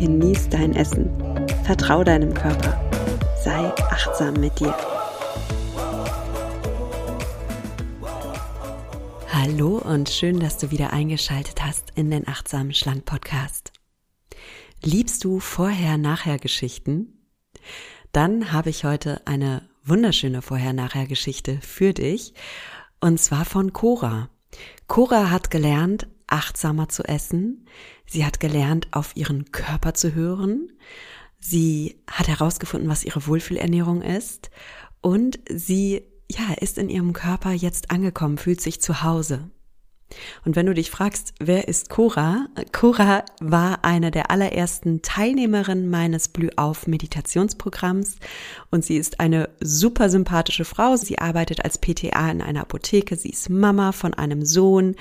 genieß dein Essen, vertrau deinem Körper, sei achtsam mit dir. Hallo und schön, dass du wieder eingeschaltet hast in den Achtsamen Schlank Podcast. Liebst du Vorher-Nachher-Geschichten? Dann habe ich heute eine wunderschöne Vorher-Nachher-Geschichte für dich und zwar von Cora. Cora hat gelernt, achtsamer zu essen. Sie hat gelernt, auf ihren Körper zu hören. Sie hat herausgefunden, was ihre Wohlfühlernährung ist. Und sie, ja, ist in ihrem Körper jetzt angekommen, fühlt sich zu Hause. Und wenn du dich fragst, wer ist Cora? Cora war eine der allerersten Teilnehmerinnen meines Blühauf Meditationsprogramms und sie ist eine super sympathische Frau. Sie arbeitet als PTA in einer Apotheke. Sie ist Mama von einem Sohn.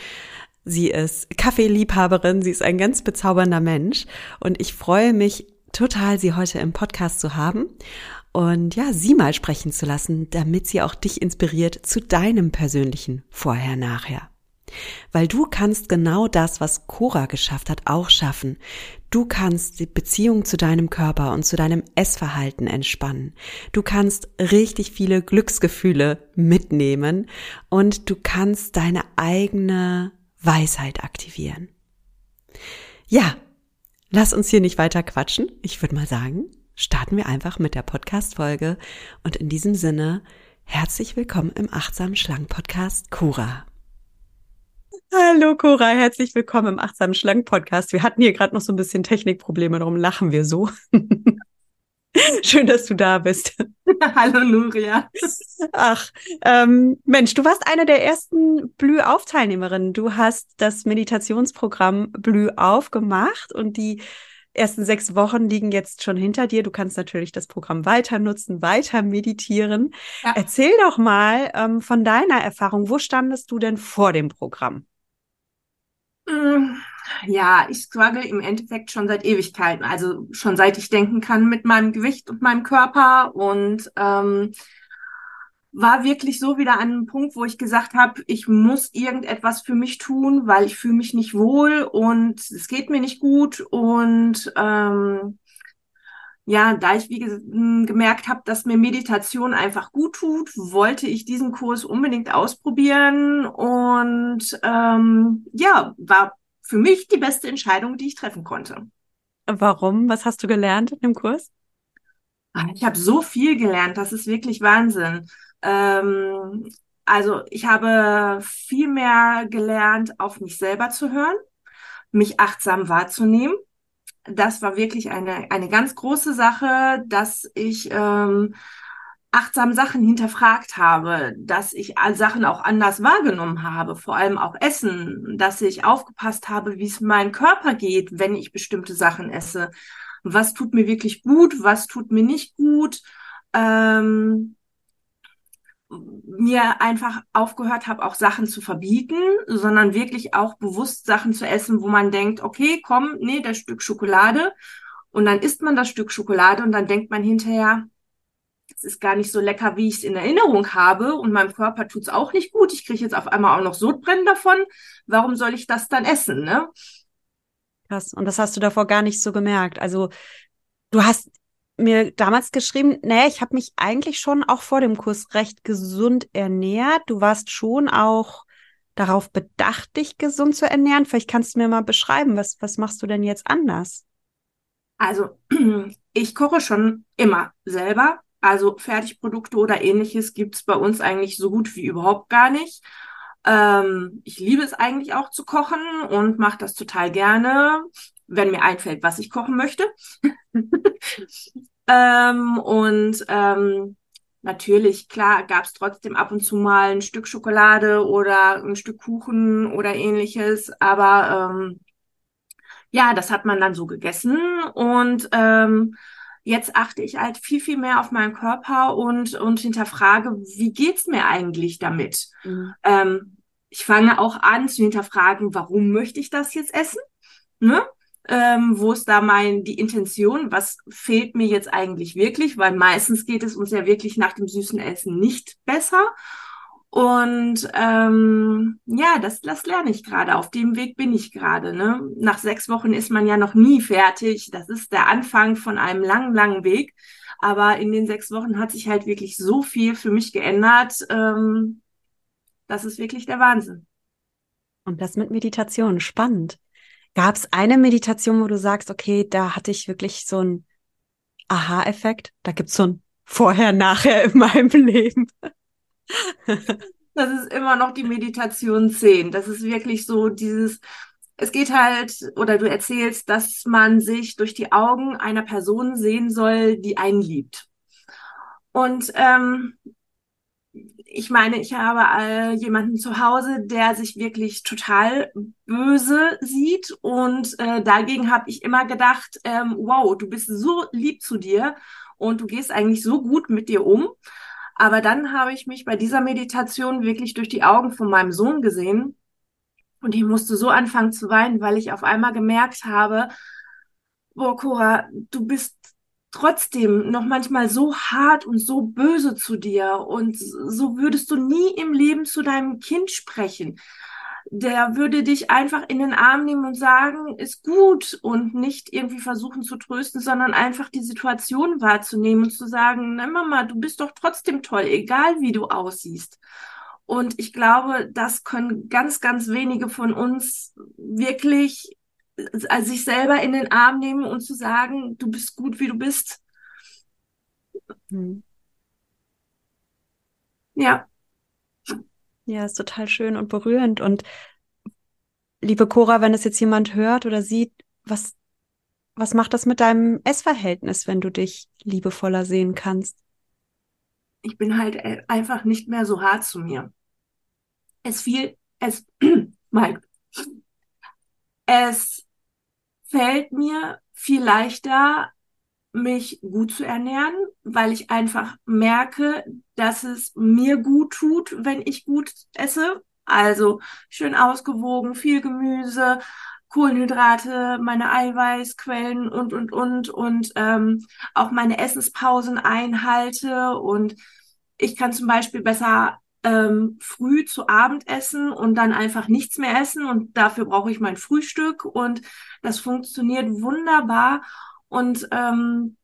Sie ist Kaffeeliebhaberin. Sie ist ein ganz bezaubernder Mensch und ich freue mich total, sie heute im Podcast zu haben und ja, sie mal sprechen zu lassen, damit sie auch dich inspiriert zu deinem persönlichen Vorher-Nachher. Weil du kannst genau das, was Cora geschafft hat, auch schaffen. Du kannst die Beziehung zu deinem Körper und zu deinem Essverhalten entspannen. Du kannst richtig viele Glücksgefühle mitnehmen und du kannst deine eigene Weisheit aktivieren. Ja, lass uns hier nicht weiter quatschen. Ich würde mal sagen, starten wir einfach mit der Podcast-Folge und in diesem Sinne herzlich willkommen im Achtsam Schlank Podcast Cora. Hallo Cora, herzlich willkommen im Achtsam Schlank Podcast. Wir hatten hier gerade noch so ein bisschen Technikprobleme, darum lachen wir so. Schön, dass du da bist. Hallo Nuria. Ach, ähm, Mensch, du warst eine der ersten Blühauf-Teilnehmerinnen. Du hast das Meditationsprogramm Blühauf gemacht und die ersten sechs Wochen liegen jetzt schon hinter dir. Du kannst natürlich das Programm weiter nutzen, weiter meditieren. Ja. Erzähl doch mal ähm, von deiner Erfahrung. Wo standest du denn vor dem Programm? Mm, ja, ich struggle im Endeffekt schon seit Ewigkeiten, also schon seit ich denken kann mit meinem Gewicht und meinem Körper. Und ähm, war wirklich so wieder an einem Punkt, wo ich gesagt habe, ich muss irgendetwas für mich tun, weil ich fühle mich nicht wohl und es geht mir nicht gut. Und ähm, ja, da ich wie gemerkt habe, dass mir Meditation einfach gut tut, wollte ich diesen Kurs unbedingt ausprobieren und ähm, ja, war für mich die beste Entscheidung, die ich treffen konnte. Warum? Was hast du gelernt in dem Kurs? Ah, ich habe so viel gelernt, das ist wirklich Wahnsinn. Ähm, also ich habe viel mehr gelernt, auf mich selber zu hören, mich achtsam wahrzunehmen das war wirklich eine, eine ganz große Sache, dass ich ähm, achtsam Sachen hinterfragt habe, dass ich Sachen auch anders wahrgenommen habe, vor allem auch Essen, dass ich aufgepasst habe, wie es meinem Körper geht, wenn ich bestimmte Sachen esse. Was tut mir wirklich gut, was tut mir nicht gut. Ähm, mir einfach aufgehört habe, auch Sachen zu verbieten, sondern wirklich auch bewusst Sachen zu essen, wo man denkt, okay, komm, nee, das Stück Schokolade. Und dann isst man das Stück Schokolade und dann denkt man hinterher, es ist gar nicht so lecker, wie ich es in Erinnerung habe und meinem Körper tut's auch nicht gut. Ich kriege jetzt auf einmal auch noch Sodbrennen davon. Warum soll ich das dann essen, ne? Krass. Und das hast du davor gar nicht so gemerkt. Also du hast mir damals geschrieben, naja, ich habe mich eigentlich schon auch vor dem Kurs recht gesund ernährt. Du warst schon auch darauf bedacht, dich gesund zu ernähren. Vielleicht kannst du mir mal beschreiben, was, was machst du denn jetzt anders? Also, ich koche schon immer selber. Also Fertigprodukte oder ähnliches gibt's bei uns eigentlich so gut wie überhaupt gar nicht. Ähm, ich liebe es eigentlich auch zu kochen und mache das total gerne wenn mir einfällt, was ich kochen möchte. ähm, und ähm, natürlich, klar, gab es trotzdem ab und zu mal ein Stück Schokolade oder ein Stück Kuchen oder ähnliches, aber ähm, ja, das hat man dann so gegessen und ähm, jetzt achte ich halt viel, viel mehr auf meinen Körper und, und hinterfrage, wie geht's mir eigentlich damit? Mhm. Ähm, ich fange auch an zu hinterfragen, warum möchte ich das jetzt essen? Ne? Ähm, wo ist da mein, die Intention? Was fehlt mir jetzt eigentlich wirklich? Weil meistens geht es uns ja wirklich nach dem süßen Essen nicht besser. Und ähm, ja, das, das lerne ich gerade. Auf dem Weg bin ich gerade. Ne? Nach sechs Wochen ist man ja noch nie fertig. Das ist der Anfang von einem langen, langen Weg. Aber in den sechs Wochen hat sich halt wirklich so viel für mich geändert. Ähm, das ist wirklich der Wahnsinn. Und das mit Meditation, spannend. Gab es eine Meditation, wo du sagst, okay, da hatte ich wirklich so einen Aha-Effekt? Da gibt es so ein Vorher-Nachher in meinem Leben. Das ist immer noch die Meditation 10. Das ist wirklich so dieses, es geht halt, oder du erzählst, dass man sich durch die Augen einer Person sehen soll, die einen liebt. Und ähm, ich meine, ich habe äh, jemanden zu Hause, der sich wirklich total böse sieht und äh, dagegen habe ich immer gedacht, ähm, wow, du bist so lieb zu dir und du gehst eigentlich so gut mit dir um. Aber dann habe ich mich bei dieser Meditation wirklich durch die Augen von meinem Sohn gesehen und ich musste so anfangen zu weinen, weil ich auf einmal gemerkt habe, boah, Cora, du bist trotzdem noch manchmal so hart und so böse zu dir und so würdest du nie im Leben zu deinem Kind sprechen der würde dich einfach in den Arm nehmen und sagen, ist gut und nicht irgendwie versuchen zu trösten, sondern einfach die Situation wahrzunehmen und zu sagen, na Mama, du bist doch trotzdem toll, egal wie du aussiehst. Und ich glaube, das können ganz, ganz wenige von uns wirklich äh, sich selber in den Arm nehmen und zu sagen, du bist gut, wie du bist. Hm. Ja. Ja, ist total schön und berührend. Und liebe Cora, wenn es jetzt jemand hört oder sieht, was, was macht das mit deinem Essverhältnis, wenn du dich liebevoller sehen kannst? Ich bin halt äh, einfach nicht mehr so hart zu mir. Es fiel, es, Mike, es fällt mir viel leichter, mich gut zu ernähren, weil ich einfach merke, dass es mir gut tut, wenn ich gut esse. Also schön ausgewogen, viel Gemüse, Kohlenhydrate, meine Eiweißquellen und, und, und, und ähm, auch meine Essenspausen einhalte. Und ich kann zum Beispiel besser ähm, früh zu Abend essen und dann einfach nichts mehr essen. Und dafür brauche ich mein Frühstück. Und das funktioniert wunderbar. Und ähm,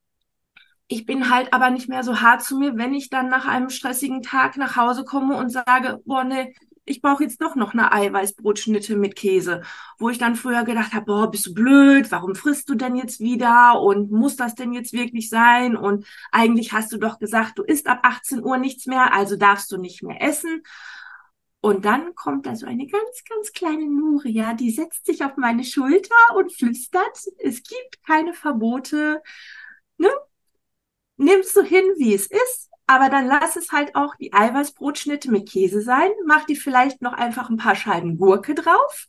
ich bin halt aber nicht mehr so hart zu mir, wenn ich dann nach einem stressigen Tag nach Hause komme und sage, boah, ne, ich brauche jetzt doch noch eine Eiweißbrotschnitte mit Käse, wo ich dann früher gedacht habe, boah, bist du blöd, warum frisst du denn jetzt wieder und muss das denn jetzt wirklich sein und eigentlich hast du doch gesagt, du isst ab 18 Uhr nichts mehr, also darfst du nicht mehr essen. Und dann kommt da so eine ganz, ganz kleine Nuria, die setzt sich auf meine Schulter und flüstert, es gibt keine Verbote. Ne? Nimmst du hin, wie es ist, aber dann lass es halt auch die Eiweißbrotschnitte mit Käse sein. Mach die vielleicht noch einfach ein paar Scheiben Gurke drauf.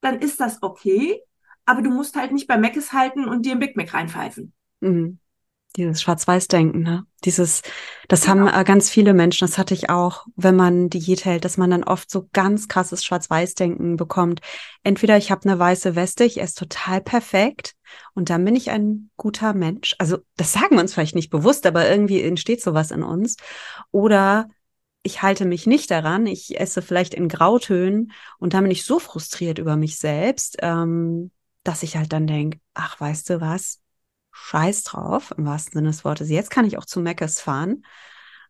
Dann ist das okay. Aber du musst halt nicht bei Meckes halten und dir ein Big Mac reinpfeifen. Mhm. Dieses Schwarz-Weiß-Denken, ne? Dieses, das genau. haben äh, ganz viele Menschen, das hatte ich auch, wenn man Diät hält, dass man dann oft so ganz krasses Schwarz-Weiß-Denken bekommt. Entweder ich habe eine weiße Weste, ich esse total perfekt und dann bin ich ein guter Mensch. Also das sagen wir uns vielleicht nicht bewusst, aber irgendwie entsteht sowas in uns. Oder ich halte mich nicht daran, ich esse vielleicht in Grautönen und dann bin ich so frustriert über mich selbst, ähm, dass ich halt dann denke, ach, weißt du was? Scheiß drauf, im wahrsten Sinne des Wortes. Jetzt kann ich auch zu Meckes fahren,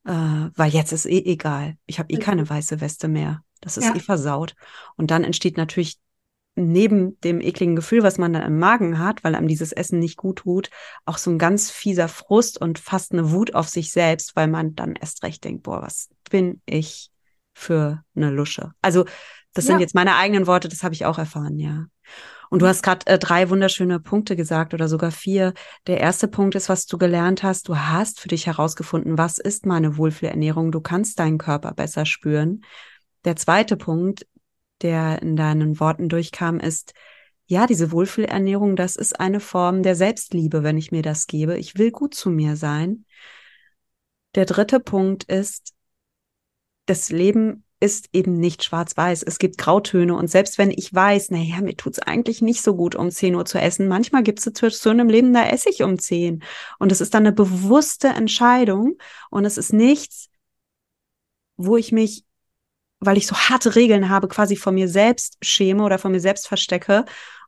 äh, weil jetzt ist eh egal. Ich habe eh keine weiße Weste mehr. Das ist ja. eh versaut. Und dann entsteht natürlich neben dem ekligen Gefühl, was man dann im Magen hat, weil einem dieses Essen nicht gut tut, auch so ein ganz fieser Frust und fast eine Wut auf sich selbst, weil man dann erst recht denkt, boah, was bin ich für eine Lusche. Also das ja. sind jetzt meine eigenen Worte, das habe ich auch erfahren, ja. Und du hast gerade äh, drei wunderschöne Punkte gesagt oder sogar vier. Der erste Punkt ist, was du gelernt hast. Du hast für dich herausgefunden, was ist meine Wohlfühlernährung. Du kannst deinen Körper besser spüren. Der zweite Punkt, der in deinen Worten durchkam, ist, ja, diese Wohlfühlernährung, das ist eine Form der Selbstliebe, wenn ich mir das gebe. Ich will gut zu mir sein. Der dritte Punkt ist, das Leben ist eben nicht schwarz-weiß. Es gibt Grautöne und selbst wenn ich weiß, naja, mir tut's eigentlich nicht so gut, um 10 Uhr zu essen, manchmal gibt es Situationen im Leben, da esse ich um 10. Und es ist dann eine bewusste Entscheidung und es ist nichts, wo ich mich, weil ich so harte Regeln habe, quasi vor mir selbst schäme oder vor mir selbst verstecke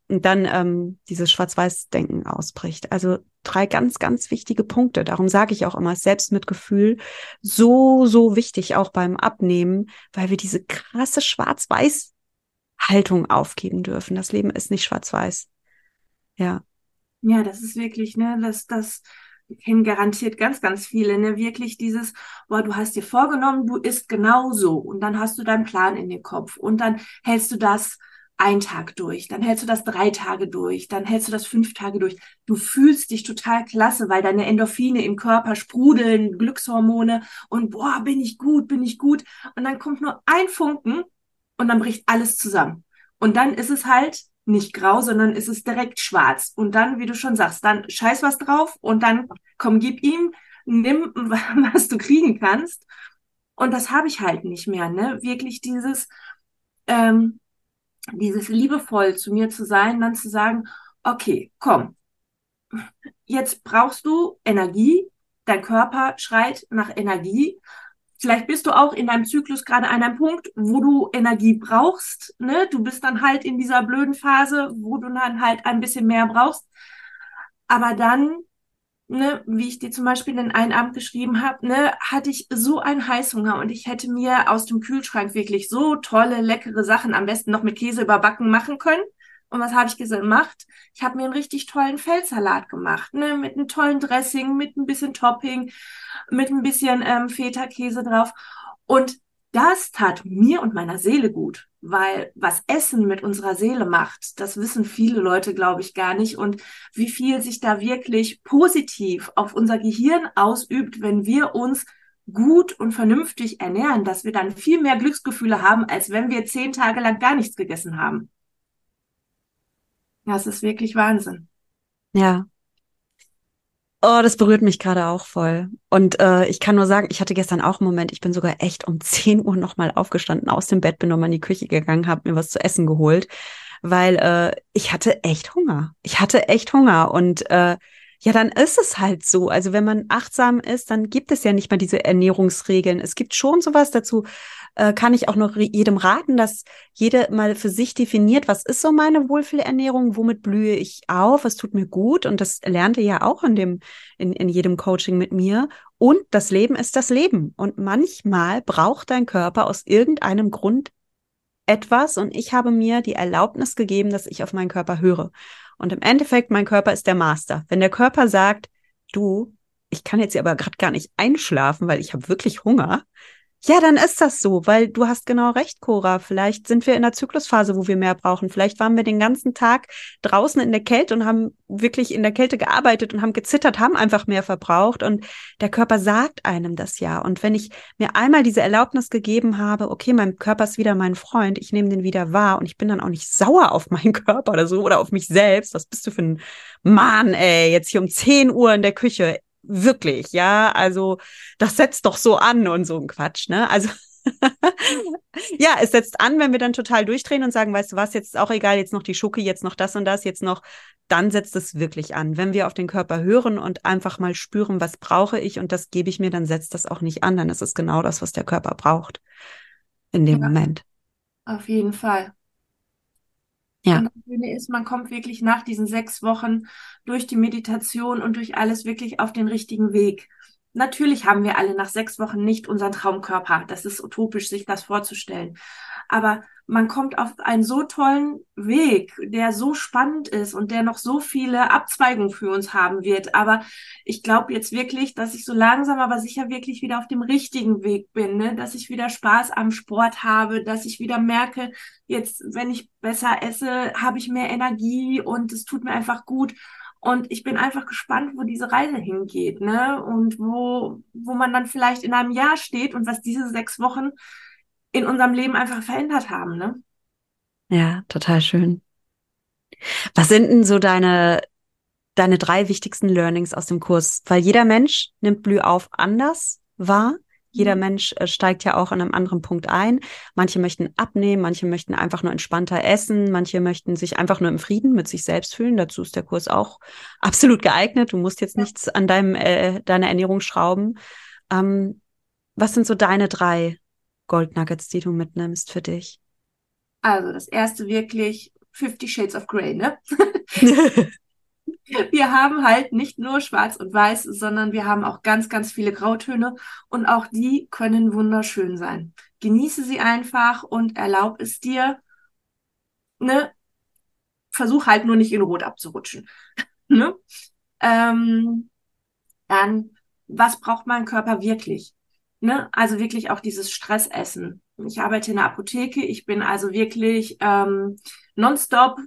und dann ähm, dieses Schwarz-Weiß-Denken ausbricht. Also drei ganz, ganz wichtige Punkte. Darum sage ich auch immer, Selbstmitgefühl so, so wichtig auch beim Abnehmen, weil wir diese krasse Schwarz-Weiß-Haltung aufgeben dürfen. Das Leben ist nicht schwarz-weiß. Ja. Ja, das ist wirklich, ne, das, das kennen garantiert ganz, ganz viele, ne, wirklich dieses, boah, du hast dir vorgenommen, du isst genau so und dann hast du deinen Plan in den Kopf und dann hältst du das ein Tag durch, dann hältst du das drei Tage durch, dann hältst du das fünf Tage durch. Du fühlst dich total klasse, weil deine Endorphine im Körper sprudeln, Glückshormone und boah, bin ich gut, bin ich gut. Und dann kommt nur ein Funken und dann bricht alles zusammen. Und dann ist es halt nicht grau, sondern ist es direkt schwarz. Und dann, wie du schon sagst, dann scheiß was drauf und dann komm, gib ihm, nimm, was du kriegen kannst. Und das habe ich halt nicht mehr, ne? Wirklich dieses, ähm, dieses liebevoll zu mir zu sein, dann zu sagen, okay, komm, jetzt brauchst du Energie, dein Körper schreit nach Energie. Vielleicht bist du auch in deinem Zyklus gerade an einem Punkt, wo du Energie brauchst. Ne? Du bist dann halt in dieser blöden Phase, wo du dann halt ein bisschen mehr brauchst. Aber dann ne, wie ich dir zum Beispiel in einen Abend geschrieben habe, ne, hatte ich so einen Heißhunger und ich hätte mir aus dem Kühlschrank wirklich so tolle, leckere Sachen am besten noch mit Käse überbacken machen können. Und was habe ich gemacht? Ich habe mir einen richtig tollen Feldsalat gemacht, ne, mit einem tollen Dressing, mit ein bisschen Topping, mit ein bisschen ähm, Feta-Käse drauf. Und das tat mir und meiner Seele gut, weil was Essen mit unserer Seele macht, das wissen viele Leute, glaube ich, gar nicht und wie viel sich da wirklich positiv auf unser Gehirn ausübt, wenn wir uns gut und vernünftig ernähren, dass wir dann viel mehr Glücksgefühle haben, als wenn wir zehn Tage lang gar nichts gegessen haben. Das ist wirklich Wahnsinn. Ja, Oh, das berührt mich gerade auch voll. Und äh, ich kann nur sagen, ich hatte gestern auch einen Moment, ich bin sogar echt um 10 Uhr nochmal aufgestanden, aus dem Bett, bin nochmal in die Küche gegangen, habe mir was zu essen geholt, weil äh, ich hatte echt Hunger. Ich hatte echt Hunger und äh, ja, dann ist es halt so. Also wenn man achtsam ist, dann gibt es ja nicht mal diese Ernährungsregeln. Es gibt schon sowas dazu, äh, kann ich auch noch jedem raten, dass jeder mal für sich definiert, was ist so meine Wohlfühlernährung, womit blühe ich auf, was tut mir gut. Und das lernt ihr ja auch in dem, in, in jedem Coaching mit mir. Und das Leben ist das Leben. Und manchmal braucht dein Körper aus irgendeinem Grund etwas und ich habe mir die Erlaubnis gegeben, dass ich auf meinen Körper höre. Und im Endeffekt, mein Körper ist der Master. Wenn der Körper sagt, du, ich kann jetzt aber gerade gar nicht einschlafen, weil ich habe wirklich Hunger, ja, dann ist das so, weil du hast genau recht, Cora. Vielleicht sind wir in der Zyklusphase, wo wir mehr brauchen. Vielleicht waren wir den ganzen Tag draußen in der Kälte und haben wirklich in der Kälte gearbeitet und haben gezittert, haben einfach mehr verbraucht. Und der Körper sagt einem das ja. Und wenn ich mir einmal diese Erlaubnis gegeben habe, okay, mein Körper ist wieder mein Freund, ich nehme den wieder wahr und ich bin dann auch nicht sauer auf meinen Körper oder so oder auf mich selbst. Was bist du für ein Mann, ey, jetzt hier um 10 Uhr in der Küche wirklich, ja, also das setzt doch so an und so ein Quatsch, ne? Also ja, es setzt an, wenn wir dann total durchdrehen und sagen, weißt du was, jetzt ist auch egal, jetzt noch die Schucke, jetzt noch das und das, jetzt noch, dann setzt es wirklich an. Wenn wir auf den Körper hören und einfach mal spüren, was brauche ich und das gebe ich mir, dann setzt das auch nicht an, dann ist es genau das, was der Körper braucht in dem ja, Moment. Auf jeden Fall. Ja. Und das Schöne ist, man kommt wirklich nach diesen sechs Wochen durch die Meditation und durch alles wirklich auf den richtigen Weg. Natürlich haben wir alle nach sechs Wochen nicht unseren Traumkörper. Das ist utopisch, sich das vorzustellen. Aber man kommt auf einen so tollen Weg, der so spannend ist und der noch so viele Abzweigungen für uns haben wird. Aber ich glaube jetzt wirklich, dass ich so langsam, aber sicher wirklich wieder auf dem richtigen Weg bin, ne? dass ich wieder Spaß am Sport habe, dass ich wieder merke, jetzt, wenn ich besser esse, habe ich mehr Energie und es tut mir einfach gut. Und ich bin einfach gespannt, wo diese Reise hingeht, ne? Und wo, wo man dann vielleicht in einem Jahr steht und was diese sechs Wochen in unserem Leben einfach verändert haben, ne? Ja, total schön. Was sind denn so deine, deine drei wichtigsten Learnings aus dem Kurs? Weil jeder Mensch nimmt Blühauf anders wahr. Jeder mhm. Mensch äh, steigt ja auch an einem anderen Punkt ein. Manche möchten abnehmen, manche möchten einfach nur entspannter essen, manche möchten sich einfach nur im Frieden mit sich selbst fühlen. Dazu ist der Kurs auch absolut geeignet. Du musst jetzt ja. nichts an deinem, äh, deiner Ernährung schrauben. Ähm, was sind so deine drei Goldnuggets, die du mitnimmst für dich? Also das erste wirklich Fifty Shades of Grey, ne? wir haben halt nicht nur schwarz und weiß, sondern wir haben auch ganz, ganz viele Grautöne und auch die können wunderschön sein. Genieße sie einfach und erlaub es dir, ne? Versuch halt nur nicht in Rot abzurutschen. ne? Ähm, dann, was braucht mein Körper wirklich? Ne? Also wirklich auch dieses Stressessen. Ich arbeite in der Apotheke, ich bin also wirklich ähm, nonstop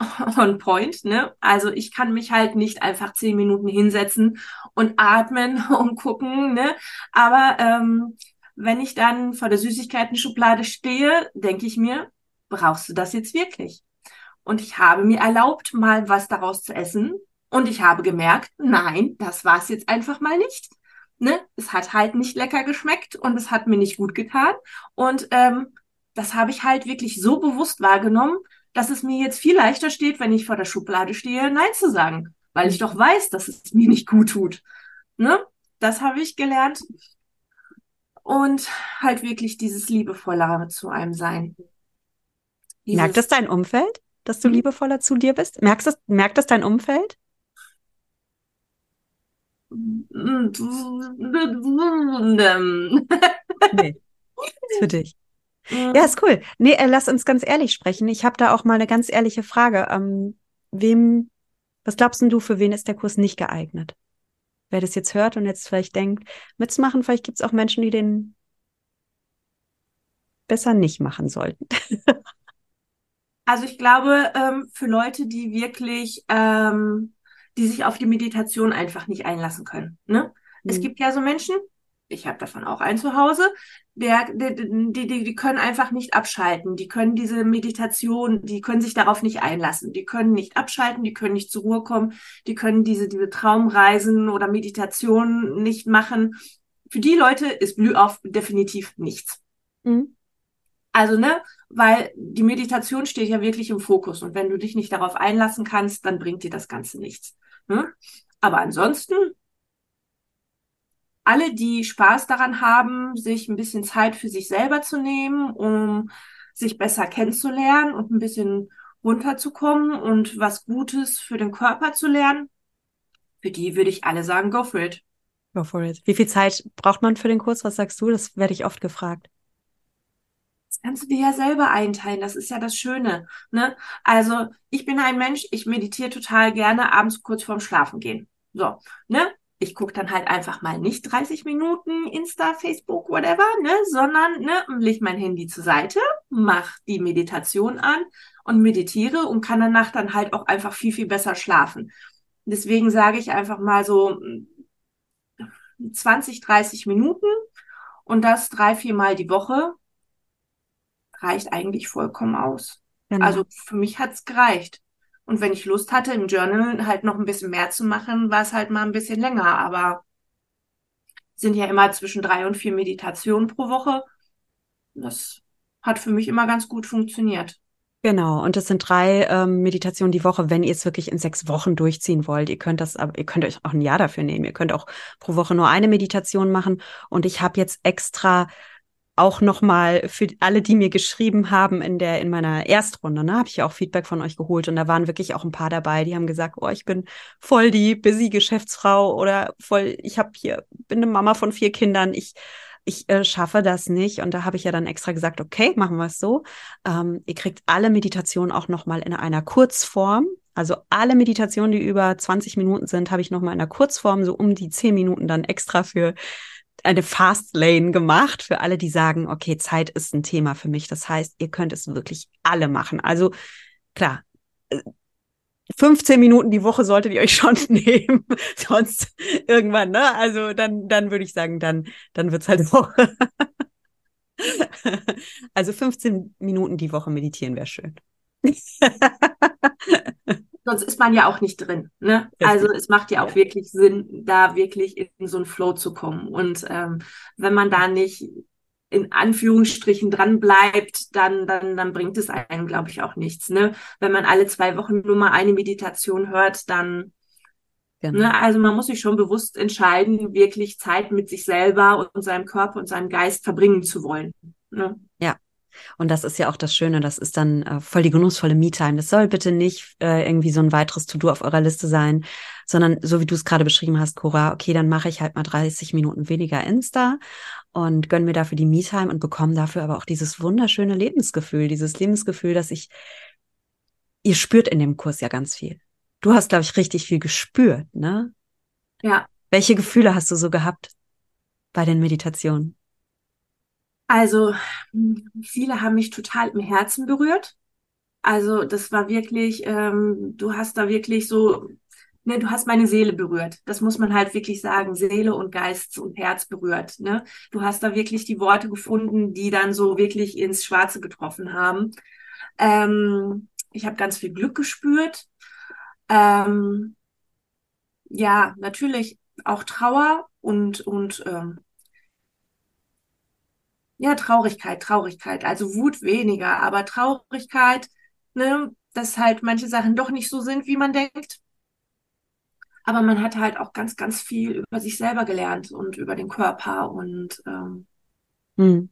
on point, ne? Also ich kann mich halt nicht einfach zehn Minuten hinsetzen und atmen und gucken, ne? Aber ähm, wenn ich dann vor der Süßigkeiten-Schublade stehe, denke ich mir, brauchst du das jetzt wirklich? Und ich habe mir erlaubt, mal was daraus zu essen. Und ich habe gemerkt, nein, das war es jetzt einfach mal nicht. Ne? Es hat halt nicht lecker geschmeckt und es hat mir nicht gut getan. Und ähm, das habe ich halt wirklich so bewusst wahrgenommen, dass es mir jetzt viel leichter steht, wenn ich vor der Schublade stehe, Nein zu sagen, weil ich doch weiß, dass es mir nicht gut tut. Ne? Das habe ich gelernt. Und halt wirklich dieses liebevollere zu einem sein. Dieses merkt das dein Umfeld, dass du hm? liebevoller zu dir bist? Merkst das, merkt das dein Umfeld? nee, für dich. Ja, ist cool. Nee, äh, lass uns ganz ehrlich sprechen. Ich habe da auch mal eine ganz ehrliche Frage. Ähm, wem, was glaubst du, für wen ist der Kurs nicht geeignet? Wer das jetzt hört und jetzt vielleicht denkt, mitzumachen, vielleicht gibt es auch Menschen, die den besser nicht machen sollten. also ich glaube, ähm, für Leute, die wirklich, ähm, die sich auf die Meditation einfach nicht einlassen können. Ne? Mhm. Es gibt ja so Menschen, ich habe davon auch ein zu Hause, der, der, die, die, die können einfach nicht abschalten. Die können diese Meditation, die können sich darauf nicht einlassen. Die können nicht abschalten, die können nicht zur Ruhe kommen, die können diese, diese Traumreisen oder Meditation nicht machen. Für die Leute ist Blühauf definitiv nichts. Mhm. Also, ne, weil die Meditation steht ja wirklich im Fokus und wenn du dich nicht darauf einlassen kannst, dann bringt dir das Ganze nichts. Ne? Aber ansonsten alle, die Spaß daran haben, sich ein bisschen Zeit für sich selber zu nehmen, um sich besser kennenzulernen und ein bisschen runterzukommen und was Gutes für den Körper zu lernen, für die würde ich alle sagen, go for it. Go for it. Wie viel Zeit braucht man für den Kurs? Was sagst du? Das werde ich oft gefragt. Kannst du dir ja selber einteilen. Das ist ja das Schöne. Ne? Also ich bin ein Mensch, ich meditiere total gerne abends kurz vorm Schlafen gehen. So, ne? ich gucke dann halt einfach mal nicht 30 Minuten Insta, Facebook, whatever, ne, sondern ne, leg mein Handy zur Seite, mach die Meditation an und meditiere und kann danach dann halt auch einfach viel, viel besser schlafen. Deswegen sage ich einfach mal so 20, 30 Minuten und das drei, vier Mal die Woche reicht eigentlich vollkommen aus. Genau. Also für mich hat's gereicht. Und wenn ich Lust hatte, im Journal halt noch ein bisschen mehr zu machen, war es halt mal ein bisschen länger. Aber sind ja immer zwischen drei und vier Meditationen pro Woche. Das hat für mich immer ganz gut funktioniert. Genau, und das sind drei ähm, Meditationen die Woche, wenn ihr es wirklich in sechs Wochen durchziehen wollt. Ihr könnt das, aber ihr könnt euch auch ein Jahr dafür nehmen. Ihr könnt auch pro Woche nur eine Meditation machen. Und ich habe jetzt extra auch nochmal für alle, die mir geschrieben haben in der in meiner Erstrunde, ne, habe ich ja auch Feedback von euch geholt und da waren wirklich auch ein paar dabei, die haben gesagt, oh, ich bin voll die busy Geschäftsfrau oder voll, ich habe hier bin eine Mama von vier Kindern, ich ich äh, schaffe das nicht und da habe ich ja dann extra gesagt, okay, machen wir es so. Ähm, ihr kriegt alle Meditationen auch nochmal in einer Kurzform. Also alle Meditationen, die über 20 Minuten sind, habe ich nochmal in einer Kurzform, so um die 10 Minuten dann extra für eine Fast Lane gemacht für alle, die sagen, okay, Zeit ist ein Thema für mich. Das heißt, ihr könnt es wirklich alle machen. Also klar, 15 äh, Minuten die Woche solltet ihr euch schon nehmen, sonst irgendwann, ne? Also dann, dann würde ich sagen, dann, dann wird's halt Woche. also 15 Minuten die Woche meditieren wäre schön. sonst ist man ja auch nicht drin. Ne? Also es macht ja auch wirklich Sinn, da wirklich in so einen Flow zu kommen. Und ähm, wenn man da nicht in Anführungsstrichen dran bleibt, dann, dann, dann bringt es einem, glaube ich, auch nichts. Ne? Wenn man alle zwei Wochen nur mal eine Meditation hört, dann Genau. Ne, also man muss sich schon bewusst entscheiden, wirklich Zeit mit sich selber und seinem Körper und seinem Geist verbringen zu wollen. Ne? Ja, und das ist ja auch das Schöne, das ist dann äh, voll die genussvolle Me-Time. Das soll bitte nicht äh, irgendwie so ein weiteres To-Do auf eurer Liste sein, sondern so wie du es gerade beschrieben hast, Cora, okay, dann mache ich halt mal 30 Minuten weniger Insta und gönn mir dafür die Me-Time und bekomme dafür aber auch dieses wunderschöne Lebensgefühl, dieses Lebensgefühl, dass ich, ihr spürt in dem Kurs ja ganz viel. Du hast, glaube ich, richtig viel gespürt, ne? Ja. Welche Gefühle hast du so gehabt bei den Meditationen? Also viele haben mich total im Herzen berührt. Also das war wirklich, ähm, du hast da wirklich so, ne, du hast meine Seele berührt. Das muss man halt wirklich sagen, Seele und Geist und Herz berührt. Ne? Du hast da wirklich die Worte gefunden, die dann so wirklich ins Schwarze getroffen haben. Ähm, ich habe ganz viel Glück gespürt. Ähm, ja, natürlich auch Trauer und und ähm, ja, Traurigkeit, Traurigkeit, also Wut weniger, aber Traurigkeit, ne, dass halt manche Sachen doch nicht so sind, wie man denkt. Aber man hat halt auch ganz, ganz viel über sich selber gelernt und über den Körper und ähm, hm.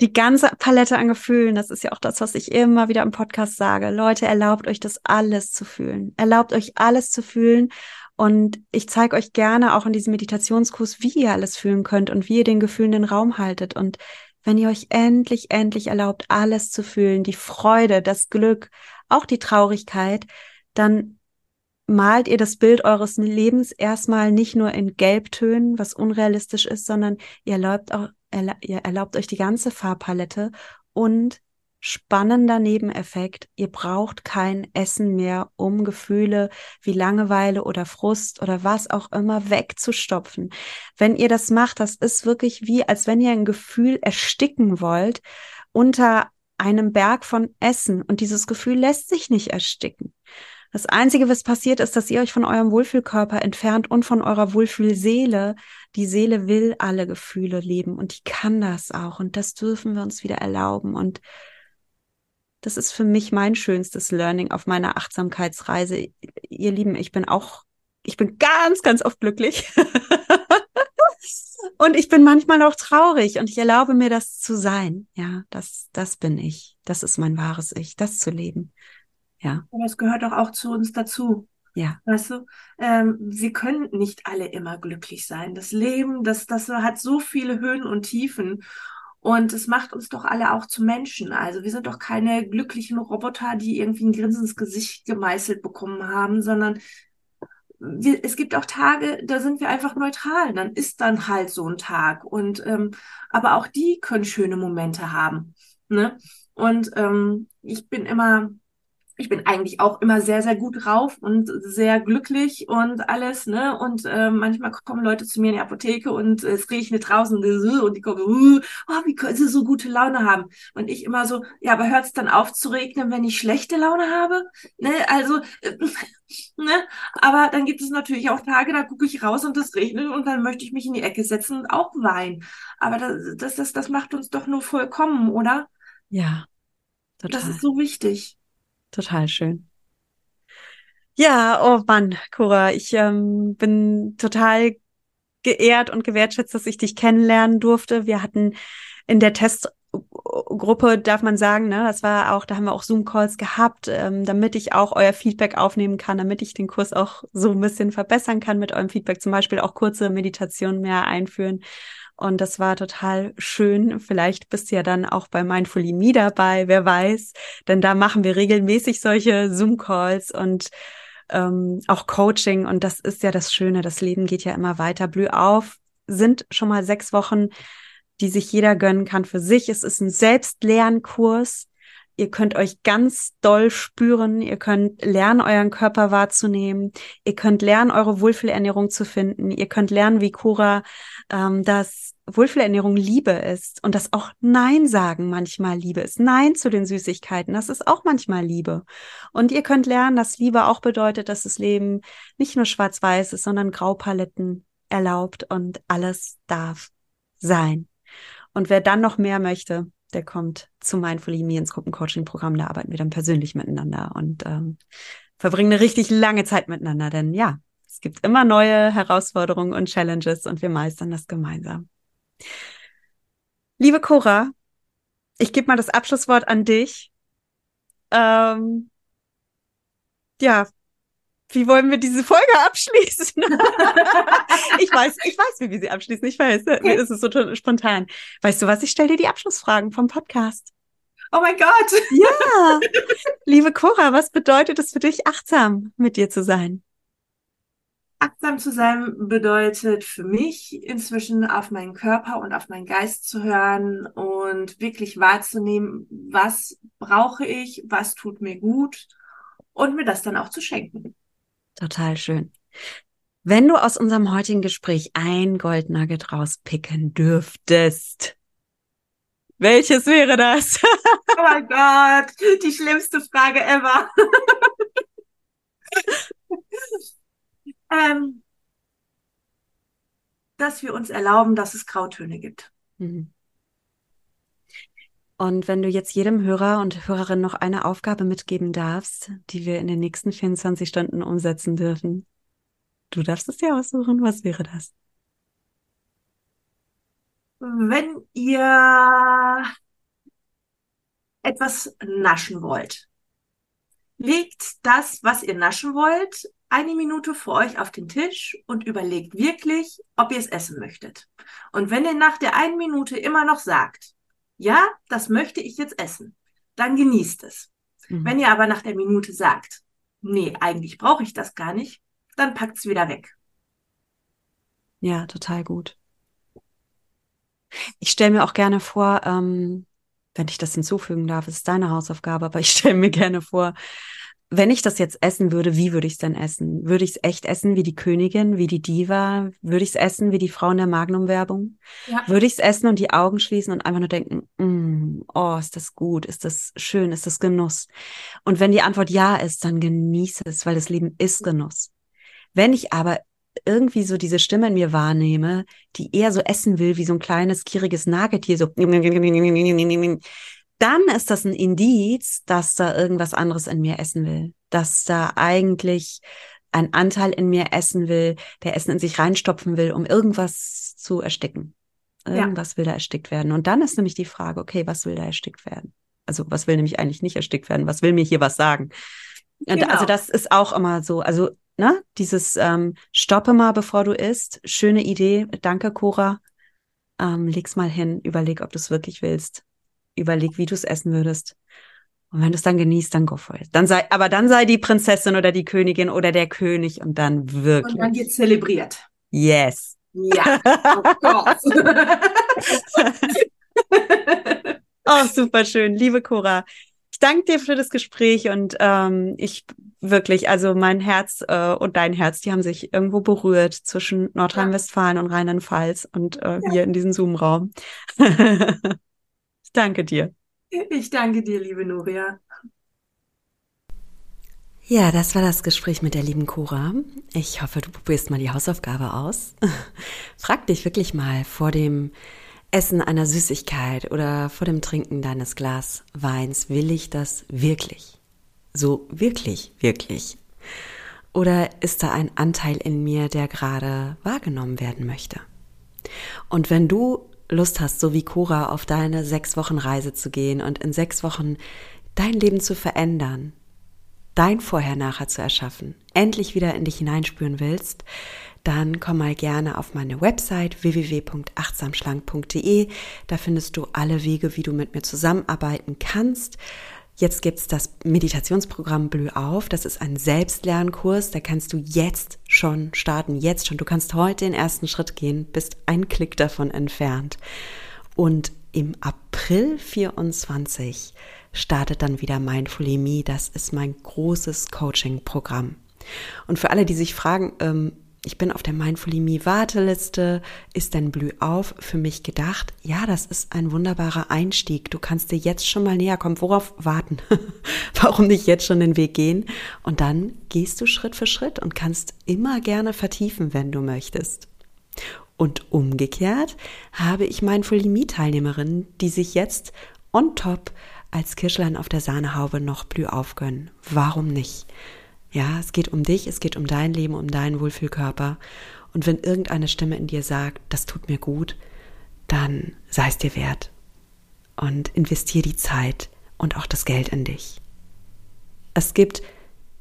Die ganze Palette an Gefühlen, das ist ja auch das, was ich immer wieder im Podcast sage. Leute, erlaubt euch das alles zu fühlen. Erlaubt euch alles zu fühlen und ich zeige euch gerne auch in diesem Meditationskurs, wie ihr alles fühlen könnt und wie ihr den Gefühlen den Raum haltet. Und wenn ihr euch endlich, endlich erlaubt, alles zu fühlen, die Freude, das Glück, auch die Traurigkeit, dann malt ihr das Bild eures Lebens erstmal nicht nur in Gelbtönen, was unrealistisch ist, sondern ihr erlaubt, auch, ihr erlaubt euch die ganze Farbpalette und spannender Nebeneffekt, ihr braucht kein Essen mehr, um Gefühle wie Langeweile oder Frust oder was auch immer wegzustopfen. Wenn ihr das macht, das ist wirklich wie, als wenn ihr ein Gefühl ersticken wollt unter einem Berg von Essen und dieses Gefühl lässt sich nicht ersticken. Das Einzige, was passiert, ist, dass ihr euch von eurem Wohlfühlkörper entfernt und von eurer Wohlfühlseele. Die Seele will alle Gefühle leben und die kann das auch und das dürfen wir uns wieder erlauben und das ist für mich mein schönstes Learning auf meiner Achtsamkeitsreise. Ihr Lieben, ich bin auch, ich bin ganz, ganz oft glücklich. und ich bin manchmal auch traurig und ich erlaube mir das zu sein. Ja, das, das bin ich. Das ist mein wahres Ich, das zu leben. Ja. Aber es gehört doch auch zu uns dazu. Ja. Weißt du, ähm, wir können nicht alle immer glücklich sein. Das Leben, das, das hat so viele Höhen und Tiefen. Und es macht uns doch alle auch zu Menschen. Also wir sind doch keine glücklichen Roboter, die irgendwie ein Grinsen ins Gesicht gemeißelt bekommen haben, sondern wir, es gibt auch Tage, da sind wir einfach neutral. Dann ist dann halt so ein Tag. Und ähm, aber auch die können schöne Momente haben. Ne? Und ähm, ich bin immer ich bin eigentlich auch immer sehr, sehr gut drauf und sehr glücklich und alles, ne? Und äh, manchmal kommen Leute zu mir in die Apotheke und äh, es regnet draußen und die kommen, uh, oh, wie können sie so gute Laune haben? Und ich immer so, ja, aber hört es dann auf zu regnen, wenn ich schlechte Laune habe? Ne? Also, äh, ne? Aber dann gibt es natürlich auch Tage, da gucke ich raus und es regnet und dann möchte ich mich in die Ecke setzen und auch weinen. Aber das, das, das, das macht uns doch nur vollkommen, oder? Ja. Total. Das ist so wichtig. Total schön. Ja, oh Mann, Cora, ich ähm, bin total geehrt und gewertschätzt, dass ich dich kennenlernen durfte. Wir hatten in der Testgruppe, darf man sagen, ne, das war auch, da haben wir auch Zoom-Calls gehabt, ähm, damit ich auch euer Feedback aufnehmen kann, damit ich den Kurs auch so ein bisschen verbessern kann mit eurem Feedback, zum Beispiel auch kurze Meditationen mehr einführen. Und das war total schön. Vielleicht bist du ja dann auch bei Mindfully Me dabei, wer weiß. Denn da machen wir regelmäßig solche Zoom-Calls und ähm, auch Coaching. Und das ist ja das Schöne. Das Leben geht ja immer weiter. Blüh auf sind schon mal sechs Wochen, die sich jeder gönnen kann für sich. Es ist ein Selbstlernkurs. Ihr könnt euch ganz doll spüren. Ihr könnt lernen, euren Körper wahrzunehmen. Ihr könnt lernen, eure Wohlfühlernährung zu finden. Ihr könnt lernen, wie Cora ähm, das Wohlfühlernährung Liebe ist und dass auch Nein sagen manchmal Liebe ist. Nein zu den Süßigkeiten, das ist auch manchmal Liebe. Und ihr könnt lernen, dass Liebe auch bedeutet, dass das Leben nicht nur schwarz-weiß ist, sondern Graupaletten erlaubt und alles darf sein. Und wer dann noch mehr möchte, der kommt zu Mindfully Me ins Gruppencoaching-Programm. Da arbeiten wir dann persönlich miteinander und ähm, verbringen eine richtig lange Zeit miteinander. Denn ja, es gibt immer neue Herausforderungen und Challenges und wir meistern das gemeinsam. Liebe Cora, ich gebe mal das Abschlusswort an dich. Ähm, ja, wie wollen wir diese Folge abschließen? ich weiß, ich weiß, wie wir sie abschließen. Ich weiß, es ist so spontan. Weißt du was? Ich stelle dir die Abschlussfragen vom Podcast. Oh mein Gott. Ja. Liebe Cora, was bedeutet es für dich, achtsam mit dir zu sein? Achtsam zu sein bedeutet für mich inzwischen auf meinen Körper und auf meinen Geist zu hören und wirklich wahrzunehmen, was brauche ich, was tut mir gut und mir das dann auch zu schenken. Total schön. Wenn du aus unserem heutigen Gespräch ein Goldnugget rauspicken dürftest, welches wäre das? oh mein Gott, die schlimmste Frage ever. ähm, dass wir uns erlauben, dass es Grautöne gibt. Mhm. Und wenn du jetzt jedem Hörer und Hörerin noch eine Aufgabe mitgeben darfst, die wir in den nächsten 24 Stunden umsetzen dürfen, du darfst es dir aussuchen, was wäre das? Wenn ihr etwas naschen wollt, legt das, was ihr naschen wollt, eine Minute vor euch auf den Tisch und überlegt wirklich, ob ihr es essen möchtet. Und wenn ihr nach der einen Minute immer noch sagt, ja, das möchte ich jetzt essen, dann genießt es. Mhm. Wenn ihr aber nach der Minute sagt, nee, eigentlich brauche ich das gar nicht, dann packt es wieder weg. Ja, total gut. Ich stelle mir auch gerne vor, ähm, wenn ich das hinzufügen darf, ist deine Hausaufgabe, aber ich stelle mir gerne vor, wenn ich das jetzt essen würde, wie würde ich es denn essen? Würde ich es echt essen wie die Königin, wie die Diva? Würde ich es essen wie die Frau in der Magnum-Werbung? Ja. Würde ich es essen und die Augen schließen und einfach nur denken, mm, oh, ist das gut, ist das schön, ist das Genuss? Und wenn die Antwort ja ist, dann genieße es, weil das Leben ist Genuss. Wenn ich aber irgendwie so diese Stimme in mir wahrnehme, die eher so essen will wie so ein kleines, gieriges Nagetier, so dann ist das ein Indiz, dass da irgendwas anderes in mir essen will, dass da eigentlich ein Anteil in mir essen will, der Essen in sich reinstopfen will, um irgendwas zu ersticken. Irgendwas ja. will da erstickt werden. Und dann ist nämlich die Frage, okay, was will da erstickt werden? Also was will nämlich eigentlich nicht erstickt werden? Was will mir hier was sagen? Genau. also das ist auch immer so, also ne, dieses ähm, Stoppe mal, bevor du isst. Schöne Idee. Danke, Cora. Ähm, leg's mal hin, überleg, ob du es wirklich willst überleg, wie du es essen würdest. Und wenn du es dann genießt, dann go for it. Dann sei, aber dann sei die Prinzessin oder die Königin oder der König und dann wirklich. Und dann wird zelebriert. Yes. Ja, of course. oh, super schön. Liebe Cora, ich danke dir für das Gespräch und ähm, ich wirklich, also mein Herz äh, und dein Herz, die haben sich irgendwo berührt zwischen Nordrhein-Westfalen und Rheinland-Pfalz und äh, ja. hier in diesem Zoom-Raum. danke dir. Ich danke dir, liebe Nuria. Ja, das war das Gespräch mit der lieben Cora. Ich hoffe, du probierst mal die Hausaufgabe aus. Frag dich wirklich mal vor dem Essen einer Süßigkeit oder vor dem Trinken deines Glas Weins, will ich das wirklich? So wirklich, wirklich? Oder ist da ein Anteil in mir, der gerade wahrgenommen werden möchte? Und wenn du Lust hast, so wie Cora, auf deine sechs Wochen Reise zu gehen und in sechs Wochen dein Leben zu verändern, dein Vorher-Nachher zu erschaffen, endlich wieder in dich hineinspüren willst, dann komm mal gerne auf meine Website www.achtsamschlank.de. Da findest du alle Wege, wie du mit mir zusammenarbeiten kannst. Jetzt gibt's das Meditationsprogramm Blüh auf. Das ist ein Selbstlernkurs. Da kannst du jetzt schon starten. Jetzt schon. Du kannst heute den ersten Schritt gehen, bist ein Klick davon entfernt. Und im April 24 startet dann wieder Mindfully Me. Das ist mein großes Coaching-Programm. Und für alle, die sich fragen, ähm, ich bin auf der Mindfully Me Warteliste. Ist denn Blüh auf für mich gedacht? Ja, das ist ein wunderbarer Einstieg. Du kannst dir jetzt schon mal näher kommen. Worauf warten? Warum nicht jetzt schon den Weg gehen? Und dann gehst du Schritt für Schritt und kannst immer gerne vertiefen, wenn du möchtest. Und umgekehrt habe ich Mindfully Me Teilnehmerinnen, die sich jetzt on top als Kirschlein auf der Sahnehaube noch Blüh aufgönnen. Warum nicht? Ja, es geht um dich, es geht um dein Leben, um deinen Wohlfühlkörper. Und wenn irgendeine Stimme in dir sagt, das tut mir gut, dann sei es dir wert. Und investier die Zeit und auch das Geld in dich. Es gibt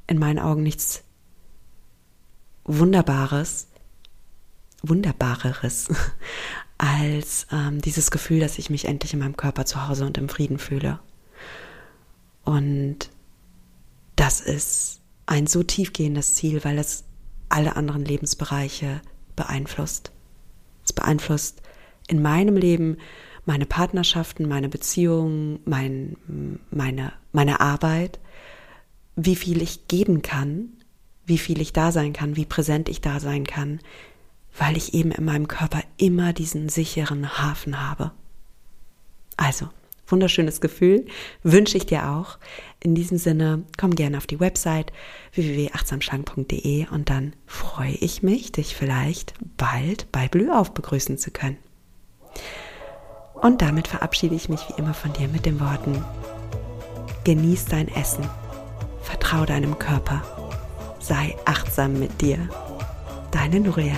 in meinen Augen nichts Wunderbares, Wunderbareres als ähm, dieses Gefühl, dass ich mich endlich in meinem Körper zu Hause und im Frieden fühle. Und das ist ein so tiefgehendes Ziel, weil es alle anderen Lebensbereiche beeinflusst. Es beeinflusst in meinem Leben meine Partnerschaften, meine Beziehungen, mein, meine, meine Arbeit, wie viel ich geben kann, wie viel ich da sein kann, wie präsent ich da sein kann, weil ich eben in meinem Körper immer diesen sicheren Hafen habe. Also, wunderschönes Gefühl, wünsche ich dir auch. In diesem Sinne, komm gerne auf die Website www.achtsamschlank.de und dann freue ich mich, dich vielleicht bald bei Blühauf begrüßen zu können. Und damit verabschiede ich mich wie immer von dir mit den Worten, genieß dein Essen, vertrau deinem Körper, sei achtsam mit dir. Deine Nuria.